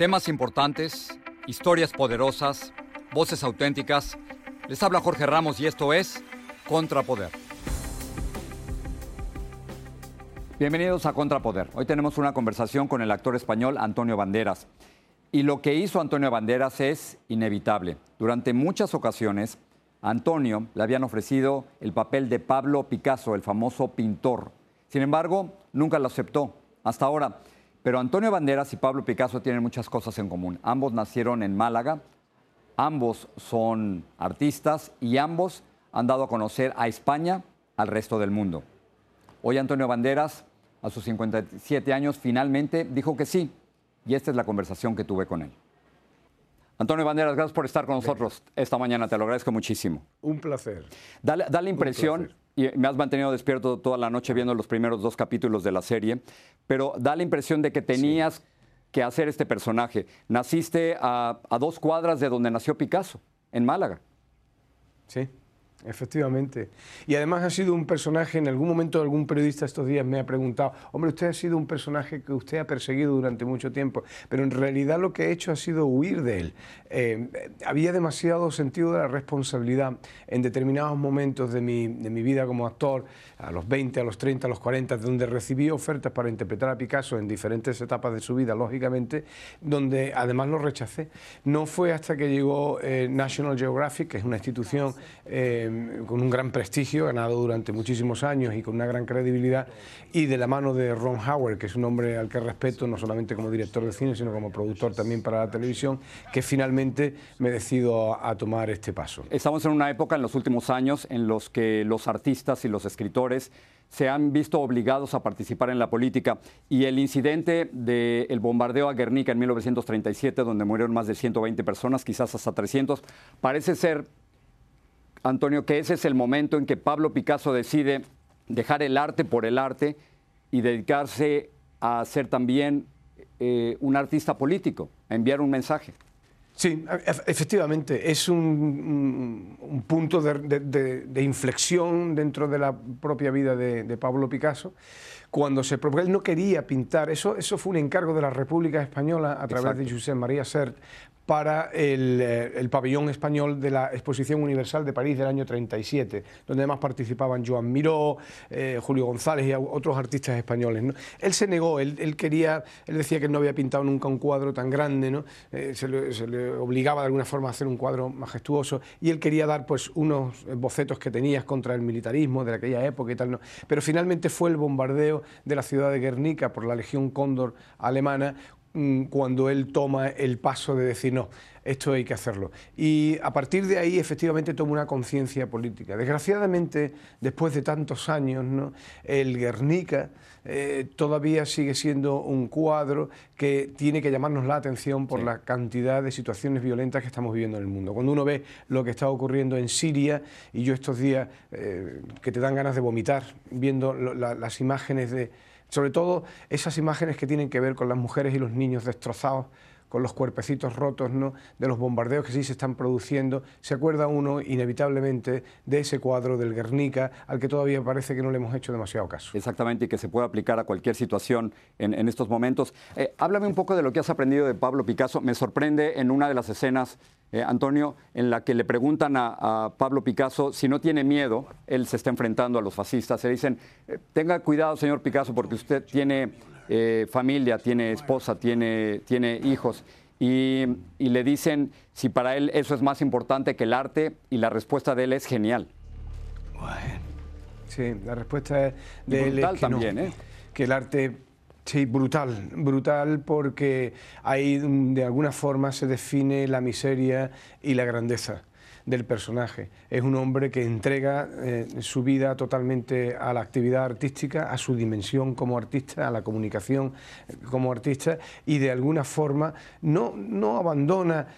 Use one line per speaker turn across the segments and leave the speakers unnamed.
Temas importantes, historias poderosas, voces auténticas. Les habla Jorge Ramos y esto es Contrapoder. Bienvenidos a Contrapoder. Hoy tenemos una conversación con el actor español Antonio Banderas. Y lo que hizo Antonio Banderas es inevitable. Durante muchas ocasiones, Antonio le habían ofrecido el papel de Pablo Picasso, el famoso pintor. Sin embargo, nunca lo aceptó. Hasta ahora, pero Antonio Banderas y Pablo Picasso tienen muchas cosas en común. Ambos nacieron en Málaga, ambos son artistas y ambos han dado a conocer a España al resto del mundo. Hoy Antonio Banderas, a sus 57 años, finalmente dijo que sí. Y esta es la conversación que tuve con él. Antonio Banderas, gracias por estar con nosotros esta mañana, te lo agradezco muchísimo.
Un placer.
Da, da la impresión, y me has mantenido despierto toda la noche viendo los primeros dos capítulos de la serie, pero da la impresión de que tenías que hacer este personaje. Naciste a, a dos cuadras de donde nació Picasso, en Málaga.
Sí. Efectivamente. Y además ha sido un personaje, en algún momento algún periodista estos días me ha preguntado, hombre, usted ha sido un personaje que usted ha perseguido durante mucho tiempo, pero en realidad lo que ha hecho ha sido huir de él. Eh, había demasiado sentido de la responsabilidad en determinados momentos de mi, de mi vida como actor, a los 20, a los 30, a los 40, donde recibí ofertas para interpretar a Picasso en diferentes etapas de su vida, lógicamente, donde además lo rechacé. No fue hasta que llegó eh, National Geographic, que es una institución... Eh, con un gran prestigio, ganado durante muchísimos años y con una gran credibilidad, y de la mano de Ron Howard, que es un hombre al que respeto no solamente como director de cine, sino como productor también para la televisión, que finalmente me decido a, tomar este paso.
Estamos en una época en los últimos años en los que los artistas y los escritores se han visto obligados a participar en la política y el incidente del bombardeo a Guernica en 1937, donde murieron más de 120 personas, quizás hasta 300, parece ser Antonio, que ese es el momento en que Pablo Picasso decide dejar el arte por el arte y dedicarse a ser también eh, un artista político, a enviar un mensaje.
Sí, efectivamente, es un, un punto de, de, de, inflexión dentro de la propia vida de, de Pablo Picasso. Cuando se él no quería pintar, eso, eso fue un encargo de la República Española a través Exacto. de José María Sert para eh, el, pabellón español de la Exposición Universal de París del año 37, donde además participaban Joan Miró, eh, Julio González y otros artistas españoles. Él se negó, él, quería, él decía que no había pintado nunca un cuadro tan grande, ¿no? Eh, se, le, obligaba de alguna forma a hacer un cuadro majestuoso y él quería dar pues unos bocetos que tenías contra el militarismo de aquella época y tal, ¿no? pero finalmente fue el bombardeo de la ciudad de Guernica por la Legión Cóndor alemana cuando él toma el paso de decir, no, esto hay que hacerlo. Y a partir de ahí, efectivamente, toma una conciencia política. Desgraciadamente, después de tantos años, ¿no? el Guernica eh, todavía sigue siendo un cuadro que tiene que llamarnos la atención por la cantidad de situaciones violentas que estamos viviendo en el mundo. Cuando uno ve lo que está ocurriendo en Siria, y yo estos días eh, que te dan ganas de vomitar, viendo las imágenes de sobre todo esas imágenes que tienen que ver con las mujeres y los niños destrozados, con los cuerpecitos rotos ¿no? de los bombardeos que sí se están produciendo, se acuerda uno inevitablemente de ese cuadro del Guernica al que todavía parece que no le hemos hecho demasiado caso.
Exactamente, y que se puede aplicar a cualquier situación en, estos momentos. Eh, háblame un poco de lo que has aprendido de Pablo Picasso. Me sorprende en una de las escenas eh, Antonio, en la que le preguntan a, Pablo Picasso si no tiene miedo, él se está enfrentando a los fascistas, le dicen, eh, tenga cuidado señor Picasso porque usted tiene eh, familia, tiene esposa, tiene, tiene hijos. Y, le dicen si para él eso es más importante que el arte y la respuesta de él es genial.
Sí, la respuesta de él es que también, que el arte Sí, brutal, brutal porque ahí de alguna forma se define la miseria y la grandeza del personaje. Es un hombre que entrega eh, su vida totalmente a la actividad artística, a su dimensión como artista, a la comunicación eh, como artista y de alguna forma no, no abandona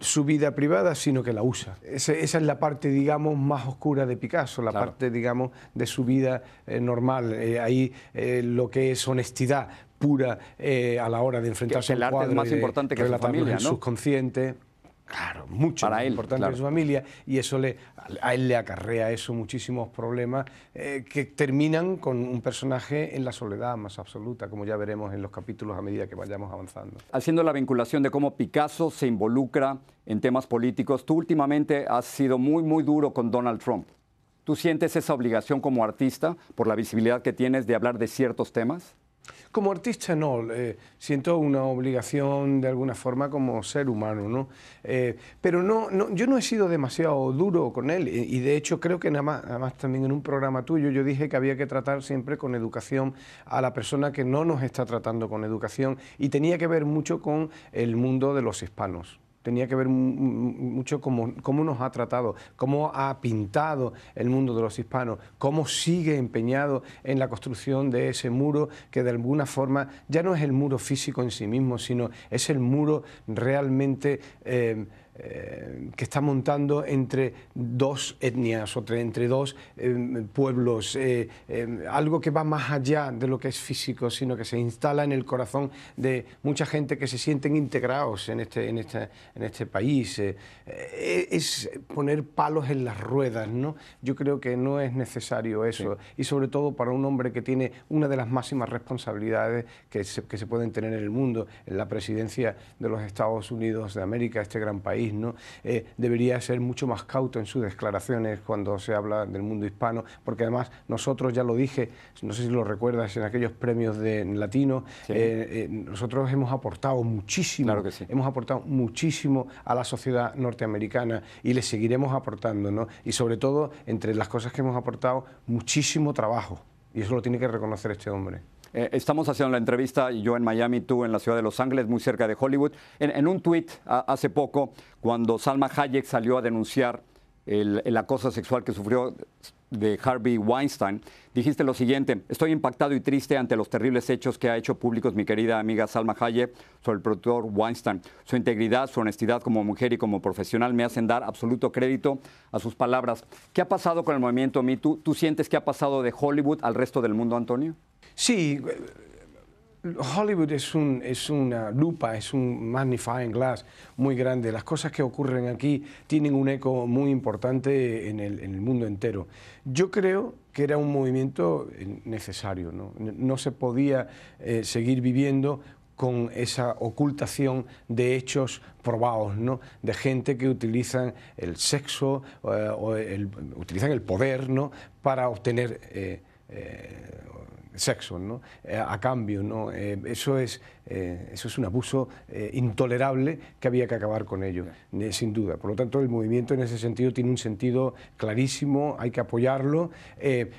su vida privada, sino que la usa. esa es la parte, digamos, más oscura de Picasso, la parte, digamos, de su vida eh, normal. ahí lo que es honestidad pura a la hora de enfrentarse
al cuadro. es más importante que la familia, ¿no?
subconsciente. Claro, mucho Para él, importante que su familia y eso le, a él le acarrea eso muchísimos problemas eh, que terminan con un personaje en la soledad más absoluta, como ya veremos en los capítulos a medida que vayamos avanzando.
Haciendo la vinculación de cómo Picasso se involucra en temas políticos, tú últimamente has sido muy, muy duro con Donald Trump. ¿Tú sientes esa obligación como artista por la visibilidad que tienes de hablar de ciertos temas?
Como artista no, eh, siento una obligación de alguna forma como ser humano, ¿no? Eh, pero no, yo no he sido demasiado duro con él y, de hecho creo que nada también en un programa tuyo yo dije que había que tratar siempre con educación a la persona que no nos está tratando con educación y tenía que ver mucho con el mundo de los hispanos tenía que ver mucho cómo, cómo, nos ha tratado, cómo ha pintado el mundo de los hispanos, cómo sigue empeñado en la construcción de ese muro que de alguna forma ya no es el muro físico en sí mismo, sino es el muro realmente... Eh, eh, que está montando entre dos etnias o entre dos eh, pueblos, eh, algo que va más allá de lo que es físico, sino que se instala en el corazón de mucha gente que se sienten integrados en este, en este, en este país. es poner palos en las ruedas, ¿no? Yo creo que no es necesario eso, y sobre todo para un hombre que tiene una de las máximas responsabilidades que se, que se pueden tener en el mundo, en la presidencia de los Estados Unidos de América, este gran país ¿no? Eh, debería ser mucho más cauto en sus declaraciones cuando se habla del mundo hispano, porque además nosotros, ya lo dije, no sé si lo recuerdas, en aquellos premios de latino, eh, eh, nosotros hemos aportado muchísimo, hemos aportado muchísimo a la sociedad norteamericana y le seguiremos aportando, ¿no? Y sobre todo, entre las cosas que hemos aportado, muchísimo trabajo. Y eso lo tiene que reconocer este hombre.
Eh, estamos haciendo la entrevista, yo en Miami, tú en la ciudad de Los Ángeles, muy cerca de Hollywood. En, un tuit hace poco, cuando Salma Hayek salió a denunciar el, acoso sexual que sufrió de Harvey Weinstein, dijiste lo siguiente, estoy impactado y triste ante los terribles hechos que ha hecho públicos mi querida amiga Salma Hayek sobre el productor Weinstein. Su integridad, su honestidad como mujer y como profesional me hacen dar absoluto crédito a sus palabras. ¿Qué ha pasado con el movimiento Me ¿Tú sientes que ha pasado de Hollywood al resto del mundo, Antonio?
Sí, Hollywood es, un, es, una lupa, es un magnifying glass muy grande. Las cosas que ocurren aquí tienen un eco muy importante en el, en el mundo entero. Yo creo que era un movimiento necesario, no, no se podía eh, seguir viviendo con esa ocultación de hechos probados, ¿no? de gente que utilizan el sexo eh, o el, utilizan el poder ¿no? para obtener eh, eh, sexo ¿no? a cambio. ¿no? eso es eh, eso es un abuso eh, intolerable que había que acabar con ello, eh, sin duda. Por lo tanto, el movimiento en ese sentido tiene un sentido clarísimo, hay que apoyarlo.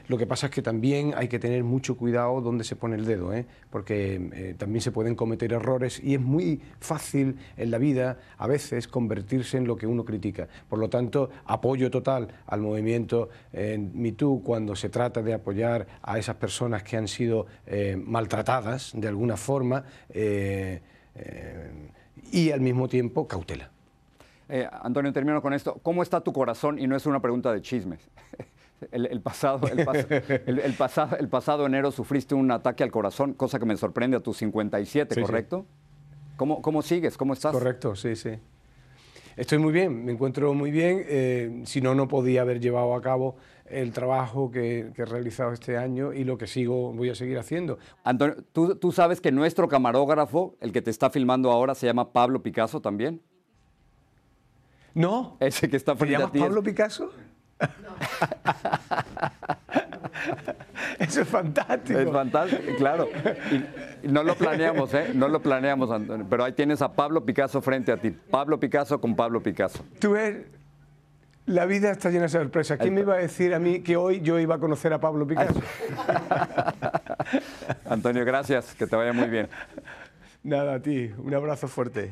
lo que pasa es que también hay que tener mucho cuidado donde se pone el dedo, porque también se pueden cometer errores y es muy fácil en la vida a veces convertirse en lo que uno critica. Por lo tanto, apoyo total al movimiento MeToo cuando se trata de apoyar a esas personas que han sido maltratadas de alguna forma. Eh, eh, y al mismo tiempo cautela.
Eh, Antonio, termino con esto. ¿Cómo está tu corazón? Y no es una pregunta de chismes. El, pasado, el, pasado, el pasado enero sufriste un ataque al corazón, cosa que me sorprende a tus 57, ¿correcto? ¿Cómo, ¿Cómo, sigues? ¿Cómo estás?
Correcto, sí, sí. Estoy muy bien, me encuentro muy bien. si no, no podía haber llevado a cabo el trabajo que, he realizado este año y lo que sigo, voy a seguir haciendo.
Antonio, ¿tú, sabes que nuestro camarógrafo, el que te está filmando ahora, se llama Pablo Picasso también.
No.
Ese que está frente
¿Te Pablo Picasso? No. Eso es fantástico.
Es fantástico, claro. Y, no lo planeamos, ¿eh? No lo planeamos, Antonio. Pero ahí tienes a Pablo Picasso frente a ti. Pablo Picasso con Pablo Picasso.
Tú eres la vida está llena de sorpresas. ¿Quién me iba a decir a mí que hoy yo iba a conocer a Pablo Picasso?
Antonio, gracias. Que te vaya muy bien.
Nada, a ti. Un abrazo fuerte.